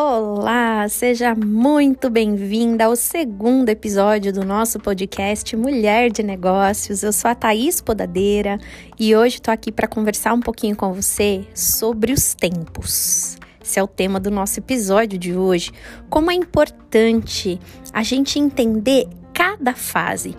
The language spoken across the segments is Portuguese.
Olá, seja muito bem-vinda ao segundo episódio do nosso podcast Mulher de Negócios. Eu sou a Thaís Podadeira e hoje estou aqui para conversar um pouquinho com você sobre os tempos. Esse é o tema do nosso episódio de hoje. Como é importante a gente entender cada fase.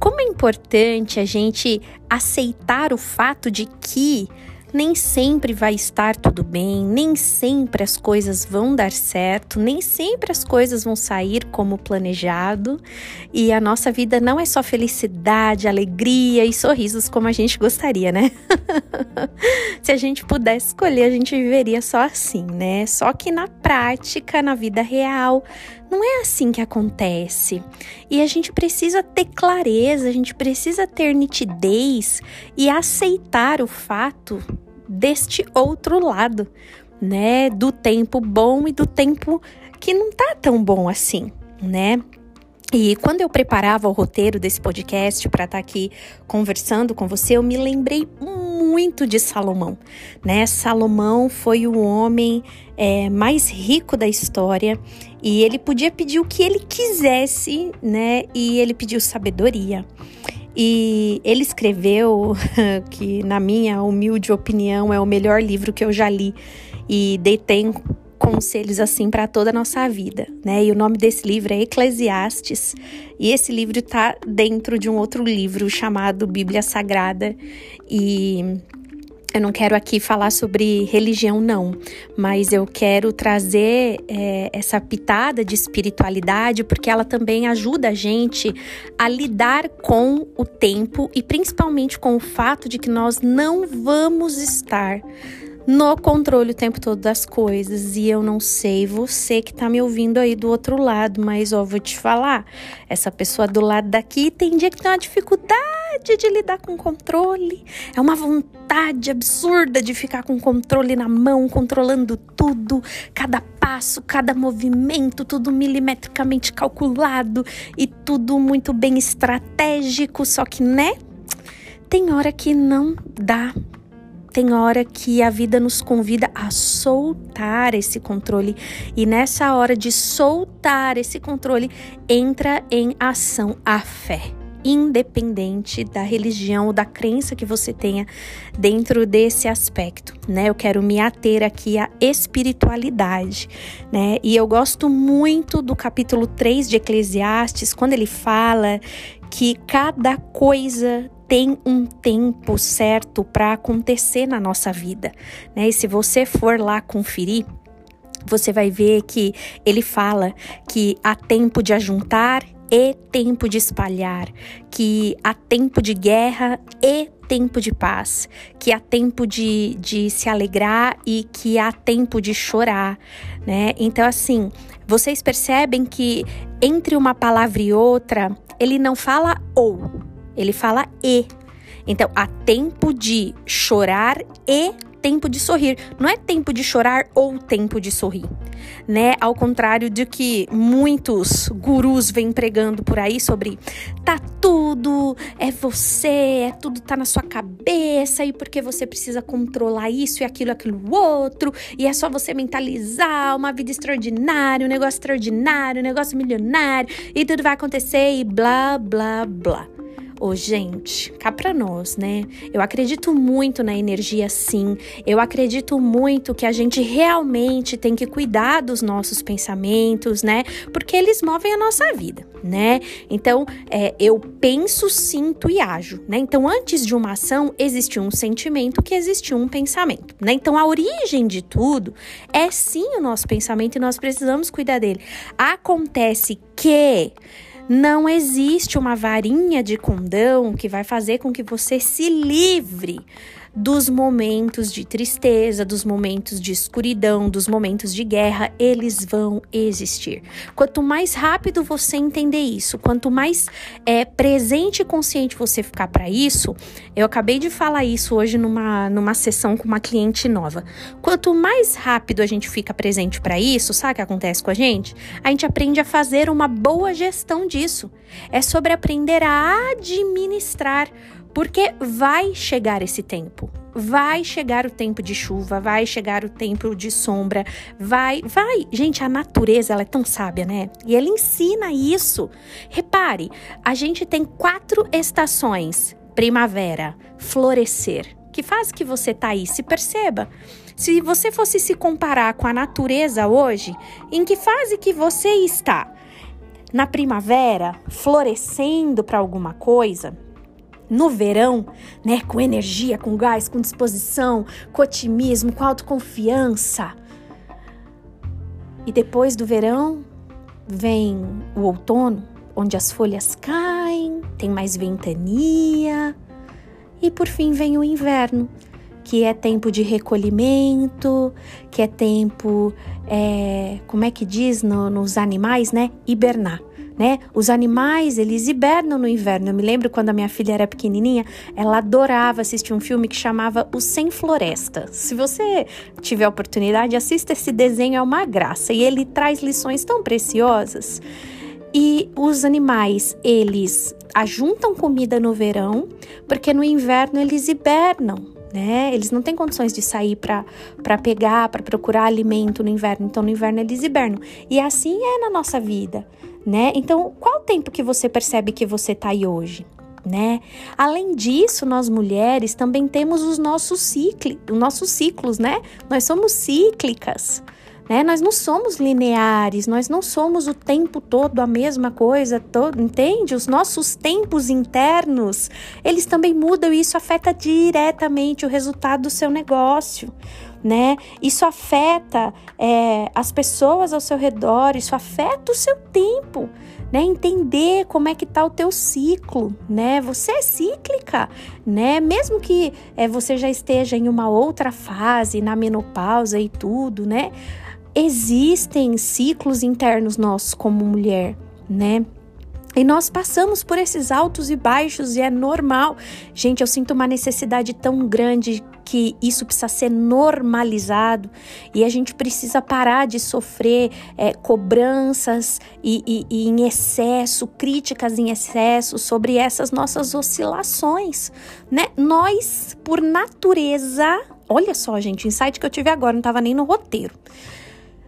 Como é importante a gente aceitar o fato de que nem sempre vai estar tudo bem, nem sempre as coisas vão dar certo, nem sempre as coisas vão sair como planejado. E a nossa vida não é só felicidade, alegria e sorrisos como a gente gostaria, né? Se a gente pudesse escolher, a gente viveria só assim, né? Só que na prática, na vida real, não é assim que acontece. E a gente precisa ter clareza, a gente precisa ter nitidez e aceitar o fato deste outro lado, né? Do tempo bom e do tempo que não tá tão bom assim, né? E quando eu preparava o roteiro desse podcast para estar tá aqui conversando com você, eu me lembrei muito de Salomão, né? Salomão foi o homem é, mais rico da história e ele podia pedir o que ele quisesse, né? E ele pediu sabedoria. E ele escreveu, que na minha humilde opinião é o melhor livro que eu já li e detém conselhos assim para toda a nossa vida, né? E o nome desse livro é Eclesiastes, e esse livro está dentro de um outro livro chamado Bíblia Sagrada e eu não quero aqui falar sobre religião, não, mas eu quero trazer é, essa pitada de espiritualidade porque ela também ajuda a gente a lidar com o tempo e principalmente com o fato de que nós não vamos estar no controle o tempo todo das coisas. E eu não sei você que tá me ouvindo aí do outro lado, mas ó, vou te falar, essa pessoa do lado daqui tem dia que tem uma dificuldade de lidar com controle. É uma vontade absurda de ficar com controle na mão, controlando tudo, cada passo, cada movimento, tudo milimetricamente calculado e tudo muito bem estratégico, só que, né? Tem hora que não dá tem hora que a vida nos convida a soltar esse controle e nessa hora de soltar esse controle entra em ação a fé independente da religião ou da crença que você tenha dentro desse aspecto, né? Eu quero me ater aqui à espiritualidade, né? E eu gosto muito do capítulo 3 de Eclesiastes, quando ele fala que cada coisa tem um tempo certo para acontecer na nossa vida, né? E se você for lá conferir, você vai ver que ele fala que há tempo de ajuntar e tempo de espalhar, que há tempo de guerra e tempo de paz, que há tempo de, de se alegrar e que há tempo de chorar, né? Então, assim, vocês percebem que entre uma palavra e outra, ele não fala ou, ele fala e. Então, há tempo de chorar e tempo de sorrir. Não é tempo de chorar ou tempo de sorrir, né? Ao contrário de que muitos gurus vêm pregando por aí sobre tá tudo, é você, é tudo tá na sua cabeça e porque você precisa controlar isso e aquilo, aquilo outro, e é só você mentalizar uma vida extraordinária, um negócio extraordinário, um negócio milionário e tudo vai acontecer e blá, blá, blá. Oh, gente, cá pra nós, né? Eu acredito muito na energia, sim. Eu acredito muito que a gente realmente tem que cuidar dos nossos pensamentos, né? Porque eles movem a nossa vida, né? Então, é, eu penso, sinto e ajo, né? Então, antes de uma ação, existe um sentimento que existe um pensamento, né? Então, a origem de tudo é sim o nosso pensamento e nós precisamos cuidar dele. Acontece que não existe uma varinha de condão que vai fazer com que você se livre dos momentos de tristeza, dos momentos de escuridão, dos momentos de guerra, eles vão existir. Quanto mais rápido você entender isso, quanto mais é, presente e consciente você ficar para isso, eu acabei de falar isso hoje numa, numa sessão com uma cliente nova. Quanto mais rápido a gente fica presente para isso, sabe o que acontece com a gente? A gente aprende a fazer uma boa gestão disso. É sobre aprender a administrar porque vai chegar esse tempo. vai chegar o tempo de chuva, vai chegar o tempo de sombra, vai, vai. Gente, a natureza, ela é tão sábia, né? E ela ensina isso. Repare, a gente tem quatro estações: primavera, florescer. Que faz que você tá aí? Se perceba. Se você fosse se comparar com a natureza hoje, em que fase que você está? Na primavera, florescendo para alguma coisa? No verão, né, com energia, com gás, com disposição, com otimismo, com autoconfiança. E depois do verão, vem o outono, onde as folhas caem, tem mais ventania. E por fim vem o inverno, que é tempo de recolhimento, que é tempo, é, como é que diz no, nos animais, né? Hibernar. Né? Os animais, eles hibernam no inverno. Eu me lembro quando a minha filha era pequenininha, ela adorava assistir um filme que chamava O Sem Floresta. Se você tiver a oportunidade, assista esse desenho, é uma graça. E ele traz lições tão preciosas. E os animais, eles ajuntam comida no verão, porque no inverno eles hibernam né? Eles não têm condições de sair para pegar, para procurar alimento no inverno. Então, no inverno eles hibernam. E assim é na nossa vida, né? Então, qual o tempo que você percebe que você está aí hoje? Né? Além disso, nós mulheres também temos os nossos ciclos, os nossos ciclos, né? Nós somos cíclicas. Né? Nós não somos lineares, nós não somos o tempo todo a mesma coisa, todo, entende? Os nossos tempos internos, eles também mudam e isso afeta diretamente o resultado do seu negócio. Né? Isso afeta é, as pessoas ao seu redor, isso afeta o seu tempo, né? Entender como é que tá o teu ciclo, né? Você é cíclica, né? Mesmo que é, você já esteja em uma outra fase, na menopausa e tudo, né? existem ciclos internos nossos como mulher, né? E nós passamos por esses altos e baixos e é normal. Gente, eu sinto uma necessidade tão grande que isso precisa ser normalizado e a gente precisa parar de sofrer é, cobranças e, e, e, em excesso, críticas em excesso sobre essas nossas oscilações, né? Nós, por natureza, olha só, gente, o insight que eu tive agora não estava nem no roteiro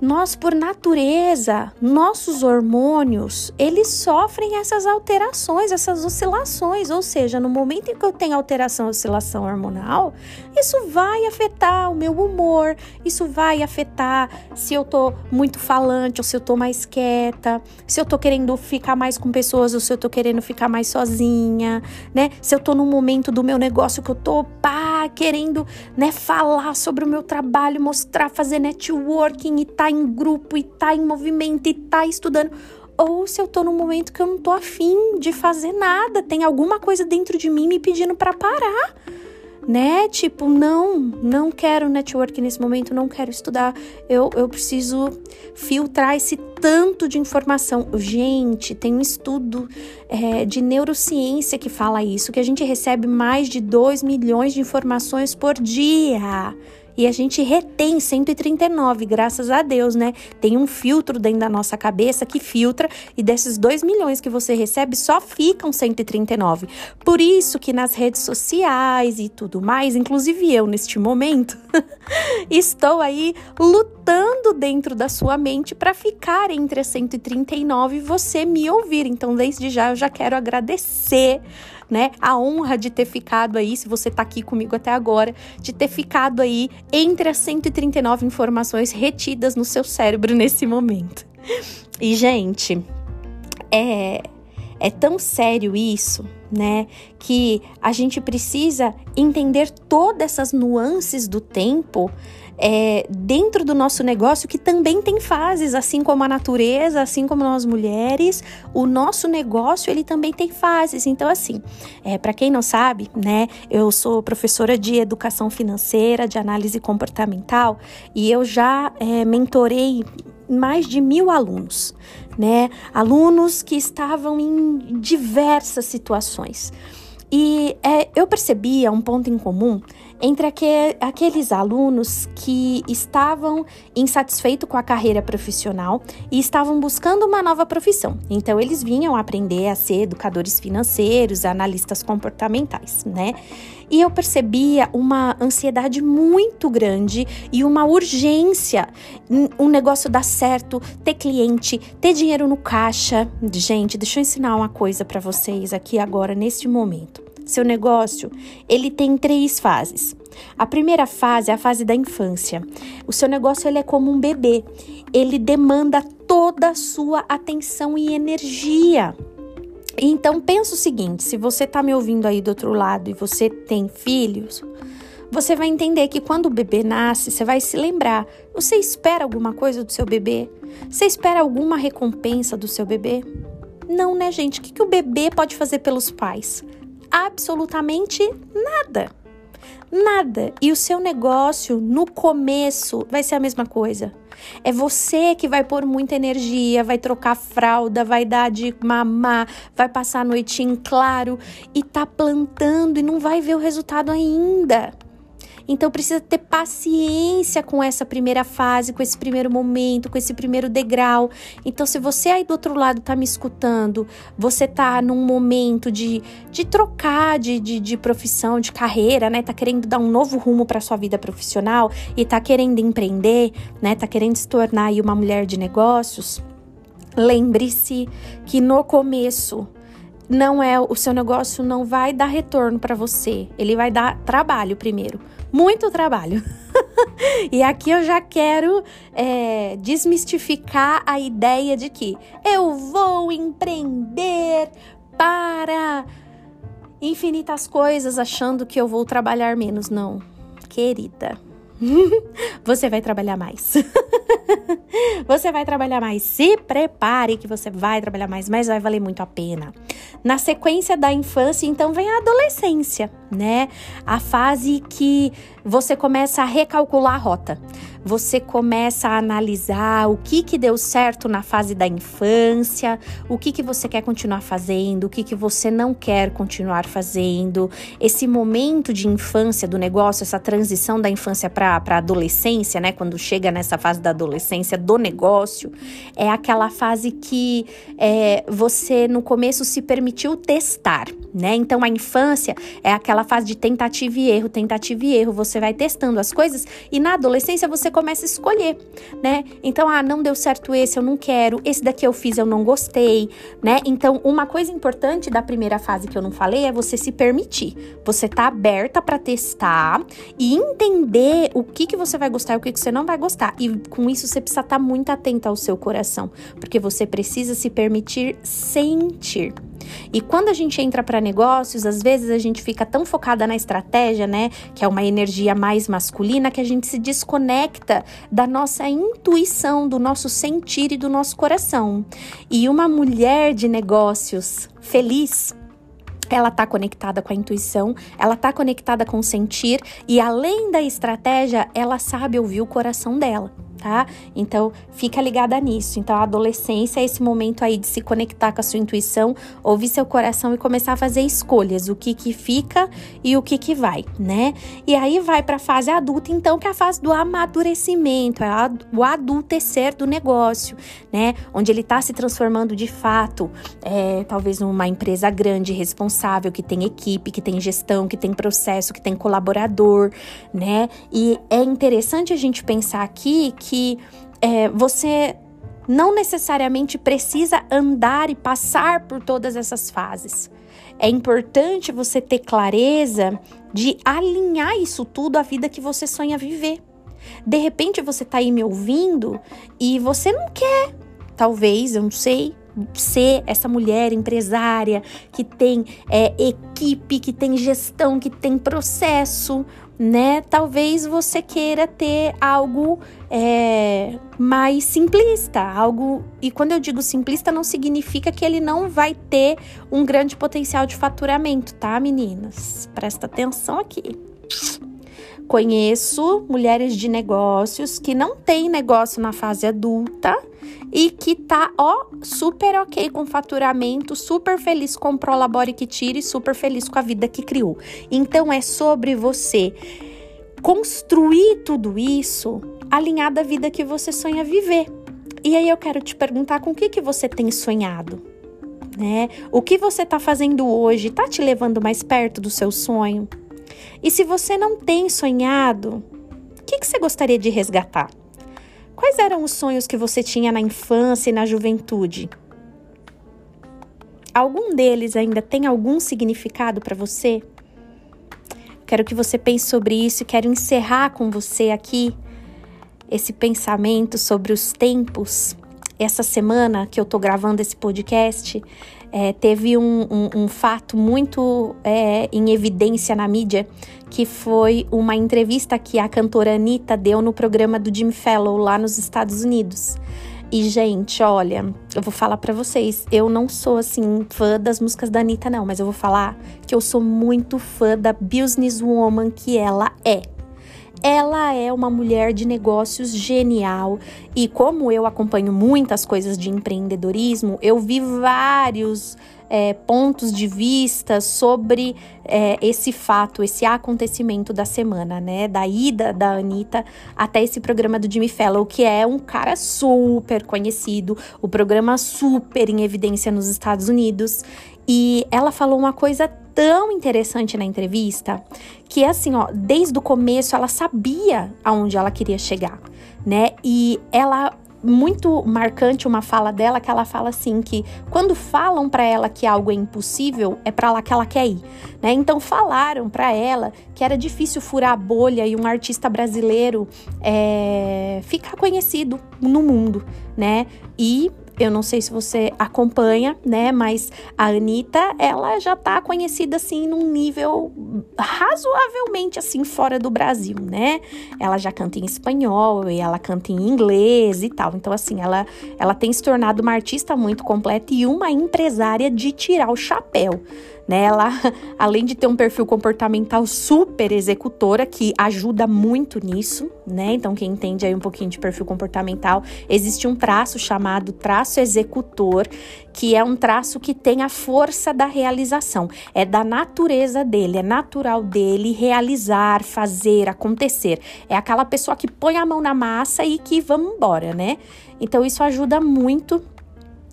nós por natureza, nossos hormônios, eles sofrem essas alterações, essas oscilações, ou seja, no momento em que eu tenho alteração, oscilação hormonal, isso vai afetar o meu humor, isso vai afetar se eu tô muito falante ou se eu tô mais quieta, se eu tô querendo ficar mais com pessoas ou se eu tô querendo ficar mais sozinha, né? Se eu tô no momento do meu negócio que eu tô pá, querendo, né, falar sobre o meu trabalho, mostrar, fazer networking e tá em grupo e tá em movimento e tá estudando, ou se eu tô num momento que eu não tô afim de fazer nada, tem alguma coisa dentro de mim me pedindo para parar. Né? Tipo, não, não quero network nesse momento, não quero estudar. Eu, eu preciso filtrar esse tanto de informação. Gente, tem um estudo é, de neurociência que fala isso, que a gente recebe mais de 2 milhões de informações por dia e a gente retém 139, graças a Deus, né? Tem um filtro dentro da nossa cabeça que filtra e desses 2 milhões que você recebe só ficam 139. Por isso que nas redes sociais e tudo mais, inclusive eu neste momento, estou aí lutando dentro da sua mente para ficar entre as 139 e você me ouvir. Então, desde já eu já quero agradecer né? A honra de ter ficado aí, se você tá aqui comigo até agora, de ter ficado aí entre as 139 informações retidas no seu cérebro nesse momento. E, gente, é, é tão sério isso, né? Que a gente precisa entender todas essas nuances do tempo é, dentro do nosso negócio que também tem fases, assim como a natureza, assim como nós mulheres, o nosso negócio ele também tem fases. Então, assim, é, para quem não sabe, né, eu sou professora de educação financeira, de análise comportamental e eu já é, mentorei mais de mil alunos, né? Alunos que estavam em diversas situações. E é, eu percebia um ponto em comum entre aqu aqueles alunos que estavam insatisfeitos com a carreira profissional e estavam buscando uma nova profissão. Então, eles vinham aprender a ser educadores financeiros, analistas comportamentais, né? E eu percebia uma ansiedade muito grande e uma urgência. Um negócio dar certo, ter cliente, ter dinheiro no caixa. Gente, deixa eu ensinar uma coisa para vocês aqui agora, neste momento. Seu negócio, ele tem três fases. A primeira fase é a fase da infância. O seu negócio ele é como um bebê. Ele demanda toda a sua atenção e energia. Então pensa o seguinte, se você está me ouvindo aí do outro lado e você tem filhos, você vai entender que quando o bebê nasce, você vai se lembrar. Você espera alguma coisa do seu bebê? Você espera alguma recompensa do seu bebê? Não, né, gente? O que, que o bebê pode fazer pelos pais? Absolutamente nada. Nada. E o seu negócio, no começo, vai ser a mesma coisa. É você que vai pôr muita energia, vai trocar fralda, vai dar de mamar, vai passar a noite em claro e tá plantando e não vai ver o resultado ainda. Então precisa ter paciência com essa primeira fase, com esse primeiro momento, com esse primeiro degrau. Então, se você aí do outro lado tá me escutando, você tá num momento de, de trocar de, de, de profissão, de carreira, né? Tá querendo dar um novo rumo para sua vida profissional e tá querendo empreender, né? Tá querendo se tornar aí uma mulher de negócios. Lembre-se que no começo não é o seu negócio não vai dar retorno para você. Ele vai dar trabalho primeiro muito trabalho. e aqui eu já quero é, desmistificar a ideia de que eu vou empreender para infinitas coisas achando que eu vou trabalhar menos. Não, querida. você vai trabalhar mais. você vai trabalhar mais. Se prepare que você vai trabalhar mais, mas vai valer muito a pena. Na sequência da infância, então vem a adolescência, né? A fase que você começa a recalcular a rota você começa a analisar o que que deu certo na fase da infância, o que que você quer continuar fazendo, o que que você não quer continuar fazendo. Esse momento de infância do negócio, essa transição da infância para a adolescência, né? Quando chega nessa fase da adolescência do negócio, é aquela fase que é, você no começo se permitiu testar, né? Então a infância é aquela fase de tentativa e erro, tentativa e erro. Você vai testando as coisas e na adolescência você você começa a escolher, né? Então, ah, não deu certo esse, eu não quero, esse daqui eu fiz, eu não gostei, né? Então, uma coisa importante da primeira fase que eu não falei é você se permitir. Você tá aberta para testar e entender o que que você vai gostar e o que que você não vai gostar. E com isso você precisa estar tá muito atenta ao seu coração, porque você precisa se permitir sentir. E quando a gente entra para negócios, às vezes a gente fica tão focada na estratégia, né, que é uma energia mais masculina, que a gente se desconecta da nossa intuição, do nosso sentir e do nosso coração. E uma mulher de negócios feliz, ela está conectada com a intuição, ela está conectada com o sentir e além da estratégia, ela sabe ouvir o coração dela tá? Então, fica ligada nisso. Então, a adolescência é esse momento aí de se conectar com a sua intuição, ouvir seu coração e começar a fazer escolhas, o que que fica e o que que vai, né? E aí vai para a fase adulta, então, que é a fase do amadurecimento, é o adultecer do negócio, né? Onde ele está se transformando de fato, é, talvez numa empresa grande, responsável, que tem equipe, que tem gestão, que tem processo, que tem colaborador, né? E é interessante a gente pensar aqui que que é, você não necessariamente precisa andar e passar por todas essas fases. É importante você ter clareza de alinhar isso tudo à vida que você sonha viver. De repente você está aí me ouvindo e você não quer, talvez, eu não sei, ser essa mulher empresária que tem é, equipe, que tem gestão, que tem processo, né? Talvez você queira ter algo é, mais simplista, algo. E quando eu digo simplista, não significa que ele não vai ter um grande potencial de faturamento, tá, meninas? Presta atenção aqui. Conheço mulheres de negócios que não têm negócio na fase adulta e que tá, ó, super ok com faturamento, super feliz com o Prolabore que tire, super feliz com a vida que criou. Então é sobre você construir tudo isso alinhado à vida que você sonha viver. E aí eu quero te perguntar com o que, que você tem sonhado? Né? O que você está fazendo hoje está te levando mais perto do seu sonho? E se você não tem sonhado, o que, que você gostaria de resgatar? Quais eram os sonhos que você tinha na infância e na juventude? Algum deles ainda tem algum significado para você? Quero que você pense sobre isso e quero encerrar com você aqui esse pensamento sobre os tempos. Essa semana que eu tô gravando esse podcast, é, teve um, um, um, fato muito é, em evidência na mídia, que foi uma entrevista que a cantora Anitta deu no programa do Jimmy Fallon lá nos Estados Unidos. E, gente, olha, eu vou falar para vocês, eu não sou assim fã das músicas da Anitta, não, mas eu vou falar que eu sou muito fã da businesswoman que ela é. Ela é uma mulher de negócios genial e como eu acompanho muitas coisas de empreendedorismo, eu vi vários é, pontos de vista sobre é, esse fato, esse acontecimento da semana, né? Da ida da Anitta até esse programa do Jimmy Fallon, que é um cara super conhecido, o programa super em evidência nos Estados Unidos. E ela falou uma coisa tão interessante na entrevista que assim, ó, desde o começo ela sabia aonde ela queria chegar, né? E ela muito marcante uma fala dela que ela fala assim que quando falam para ela que algo é impossível é para lá que ela quer ir, né? Então falaram para ela que era difícil furar a bolha e um artista brasileiro é, ficar conhecido no mundo, né? E eu não sei se você acompanha, né? Mas a Anitta, ela já tá conhecida assim num nível razoavelmente assim fora do Brasil, né? Ela já canta em espanhol e ela canta em inglês e tal. Então, assim, ela, ela tem se tornado uma artista muito completa e uma empresária de tirar o chapéu né? Ela, além de ter um perfil comportamental super executora, que ajuda muito nisso, né? Então, quem entende aí um pouquinho de perfil comportamental, existe um traço chamado traço executor, que é um traço que tem a força da realização. É da natureza dele, é natural dele realizar, fazer, acontecer. É aquela pessoa que põe a mão na massa e que vamos embora, né? Então, isso ajuda muito.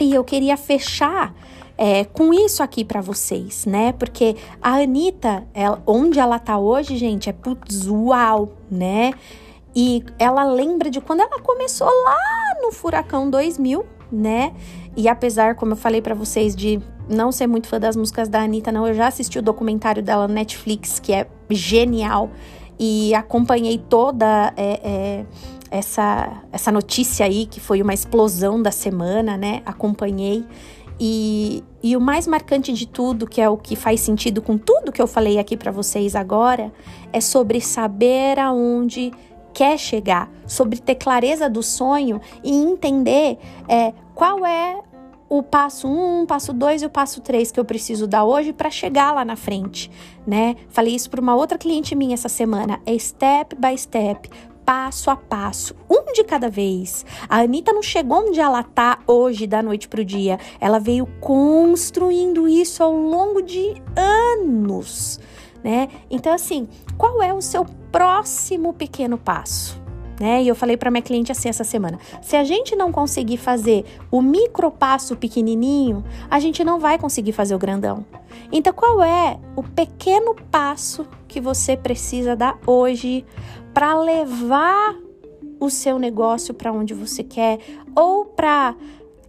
E eu queria fechar é, com isso aqui para vocês, né? Porque a Anitta, ela, onde ela tá hoje, gente, é putz, uau, né? E ela lembra de quando ela começou lá no Furacão 2000, né? E apesar, como eu falei para vocês, de não ser muito fã das músicas da Anitta, não, eu já assisti o documentário dela no Netflix, que é genial, e acompanhei toda é, é, essa, essa notícia aí, que foi uma explosão da semana, né? Acompanhei. E, e o mais marcante de tudo, que é o que faz sentido com tudo que eu falei aqui para vocês agora, é sobre saber aonde quer chegar, sobre ter clareza do sonho e entender é, qual é o passo 1, um, passo 2 e o passo 3 que eu preciso dar hoje para chegar lá na frente, né? Falei isso para uma outra cliente minha essa semana, é step by step, passo a passo, um de cada vez. A Anitta não chegou onde ela tá hoje, da noite pro dia. Ela veio construindo isso ao longo de anos, né? Então, assim, qual é o seu próximo pequeno passo? Né? E eu falei para minha cliente assim essa semana: se a gente não conseguir fazer o micro passo pequenininho, a gente não vai conseguir fazer o grandão. Então, qual é o pequeno passo que você precisa dar hoje para levar o seu negócio para onde você quer ou para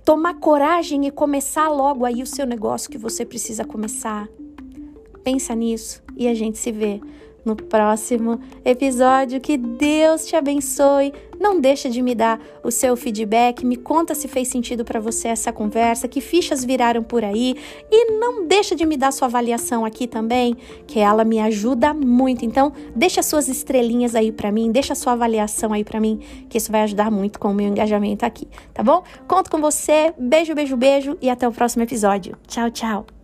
tomar coragem e começar logo aí o seu negócio que você precisa começar. Pensa nisso e a gente se vê no próximo episódio. Que Deus te abençoe. Não deixa de me dar o seu feedback, me conta se fez sentido para você essa conversa, que fichas viraram por aí e não deixa de me dar sua avaliação aqui também, que ela me ajuda muito. Então, deixa suas estrelinhas aí para mim, deixa sua avaliação aí para mim, que isso vai ajudar muito com o meu engajamento aqui, tá bom? Conto com você. Beijo, beijo, beijo e até o próximo episódio. Tchau, tchau.